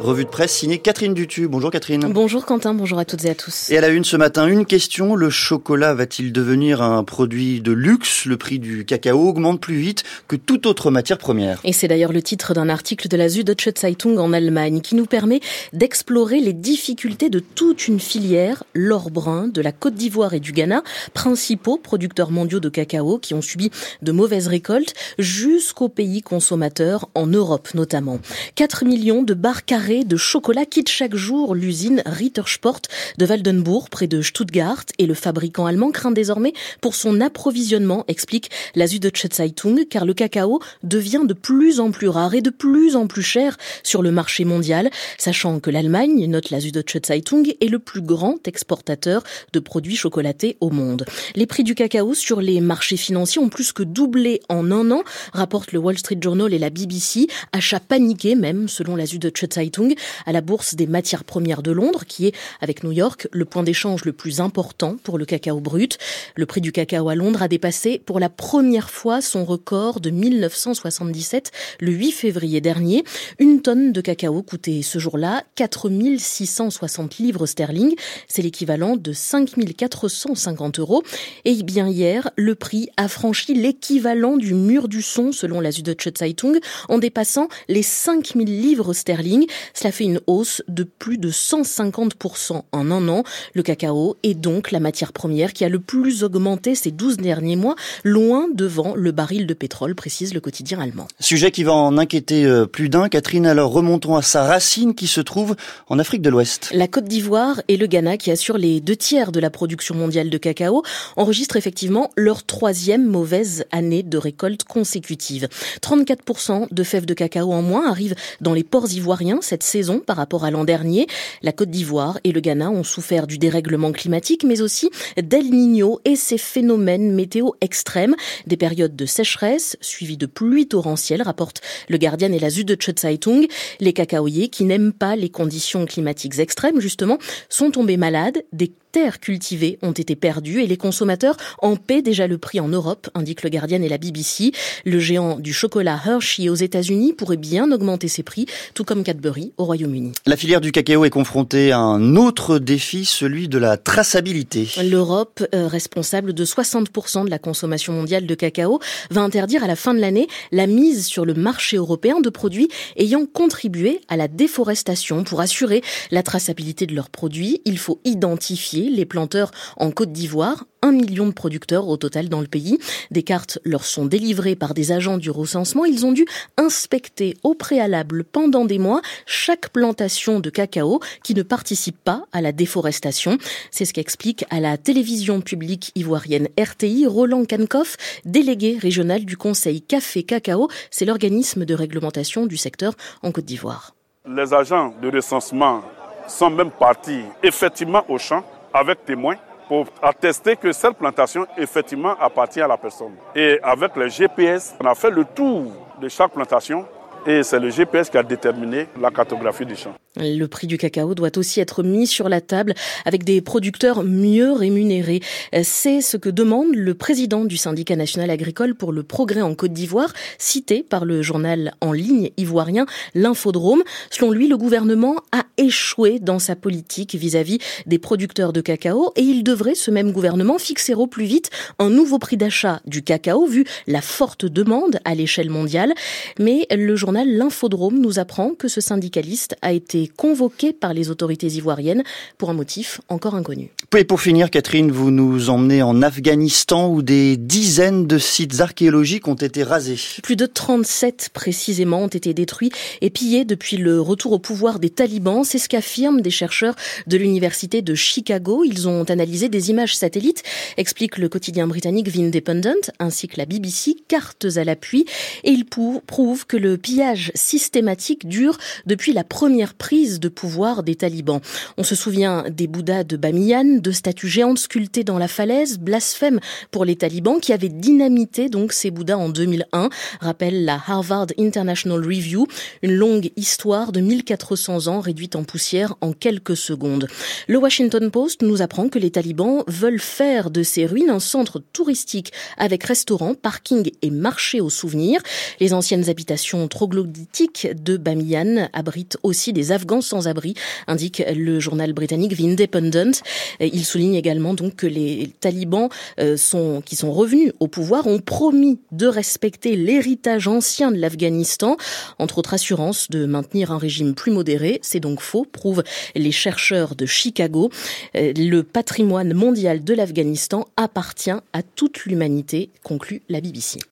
Revue de presse signée Catherine Dutu. Bonjour Catherine. Bonjour Quentin, bonjour à toutes et à tous. Et à la une ce matin, une question. Le chocolat va-t-il devenir un produit de luxe? Le prix du cacao augmente plus vite que toute autre matière première. Et c'est d'ailleurs le titre d'un article de la Süddeutsche Zeitung en Allemagne qui nous permet d'explorer les difficultés de toute une filière, l'or brun, de la Côte d'Ivoire et du Ghana, principaux producteurs mondiaux de cacao qui ont subi de mauvaises récoltes, jusqu'aux pays consommateurs, en Europe notamment. 4 millions de barres carrées de chocolat quitte chaque jour l'usine Rittersport de Waldenburg près de Stuttgart et le fabricant allemand craint désormais pour son approvisionnement, explique la Süddeutsche Zeitung, car le cacao devient de plus en plus rare et de plus en plus cher sur le marché mondial, sachant que l'Allemagne, note la Süddeutsche Zeitung, est le plus grand exportateur de produits chocolatés au monde. Les prix du cacao sur les marchés financiers ont plus que doublé en un an, rapporte le Wall Street Journal et la BBC, achat paniqué même selon la Süddeutsche Zeitung à la bourse des matières premières de Londres, qui est, avec New York, le point d'échange le plus important pour le cacao brut. Le prix du cacao à Londres a dépassé pour la première fois son record de 1977, le 8 février dernier. Une tonne de cacao coûtait ce jour-là 4660 livres sterling. C'est l'équivalent de 5450 euros. Et bien hier, le prix a franchi l'équivalent du mur du son, selon la Süddeutsche Zeitung, en dépassant les 5000 livres sterling. Cela fait une hausse de plus de 150% en un an. Le cacao est donc la matière première qui a le plus augmenté ces 12 derniers mois, loin devant le baril de pétrole, précise le quotidien allemand. Sujet qui va en inquiéter euh, plus d'un. Catherine, alors remontons à sa racine qui se trouve en Afrique de l'Ouest. La Côte d'Ivoire et le Ghana, qui assurent les deux tiers de la production mondiale de cacao, enregistrent effectivement leur troisième mauvaise année de récolte consécutive. 34% de fèves de cacao en moins arrivent dans les ports ivoiriens cette par rapport à l'an dernier. La Côte d'Ivoire et le Ghana ont souffert du dérèglement climatique, mais aussi d'El Niño et ses phénomènes météo extrêmes, des périodes de sécheresse suivies de pluies torrentielles, rapportent le Guardian et la Süddeutsche Zeitung. Les cacaoyers qui n'aiment pas les conditions climatiques extrêmes, justement, sont tombés malades. Des terres cultivées ont été perdues et les consommateurs en paient déjà le prix en Europe, indique le Guardian et la BBC. Le géant du chocolat Hershey aux États-Unis pourrait bien augmenter ses prix, tout comme Cadbury au Royaume-Uni. La filière du cacao est confrontée à un autre défi, celui de la traçabilité. L'Europe, euh, responsable de 60% de la consommation mondiale de cacao, va interdire à la fin de l'année la mise sur le marché européen de produits ayant contribué à la déforestation. Pour assurer la traçabilité de leurs produits, il faut identifier les planteurs en Côte d'Ivoire, un million de producteurs au total dans le pays. Des cartes leur sont délivrées par des agents du recensement. Ils ont dû inspecter au préalable pendant des mois chaque plantation de cacao qui ne participe pas à la déforestation. C'est ce qu'explique à la télévision publique ivoirienne RTI Roland Kankoff, délégué régional du Conseil Café Cacao. C'est l'organisme de réglementation du secteur en Côte d'Ivoire. Les agents de recensement sont même partis effectivement au champ avec témoins pour attester que cette plantation effectivement appartient à la personne. Et avec les GPS, on a fait le tour de chaque plantation et c'est le GPS qui a déterminé la cartographie du champ. Le prix du cacao doit aussi être mis sur la table avec des producteurs mieux rémunérés. C'est ce que demande le président du syndicat national agricole pour le progrès en Côte d'Ivoire, cité par le journal en ligne ivoirien L'Infodrome. Selon lui, le gouvernement a échoué dans sa politique vis-à-vis des producteurs de cacao et il devrait, ce même gouvernement, fixer au plus vite un nouveau prix d'achat du cacao vu la forte demande à l'échelle mondiale. Mais le journal L'Infodrome nous apprend que ce syndicaliste a été convoqué par les autorités ivoiriennes pour un motif encore inconnu. Et pour finir, Catherine, vous nous emmenez en Afghanistan où des dizaines de sites archéologiques ont été rasés. Plus de 37 précisément ont été détruits et pillés depuis le retour au pouvoir des talibans. C'est ce qu'affirment des chercheurs de l'université de Chicago. Ils ont analysé des images satellites, explique le quotidien britannique The Independent, ainsi que la BBC, cartes à l'appui, et ils prouvent que le pillage systématique dure depuis la première prise prise de pouvoir des talibans. On se souvient des Bouddhas de Bamiyan, de statues géantes sculptées dans la falaise, blasphème pour les talibans qui avaient dynamité donc ces Bouddhas en 2001, rappelle la Harvard International Review, une longue histoire de 1400 ans réduite en poussière en quelques secondes. Le Washington Post nous apprend que les talibans veulent faire de ces ruines un centre touristique avec restaurant, parking et marché aux souvenirs. Les anciennes habitations troglodytiques de Bamiyan abritent aussi des d'Afghans sans abri, indique le journal britannique The Independent. Il souligne également donc que les talibans euh, qui sont revenus au pouvoir ont promis de respecter l'héritage ancien de l'Afghanistan, entre autres assurances de maintenir un régime plus modéré. C'est donc faux, prouvent les chercheurs de Chicago. Euh, le patrimoine mondial de l'Afghanistan appartient à toute l'humanité, conclut la BBC.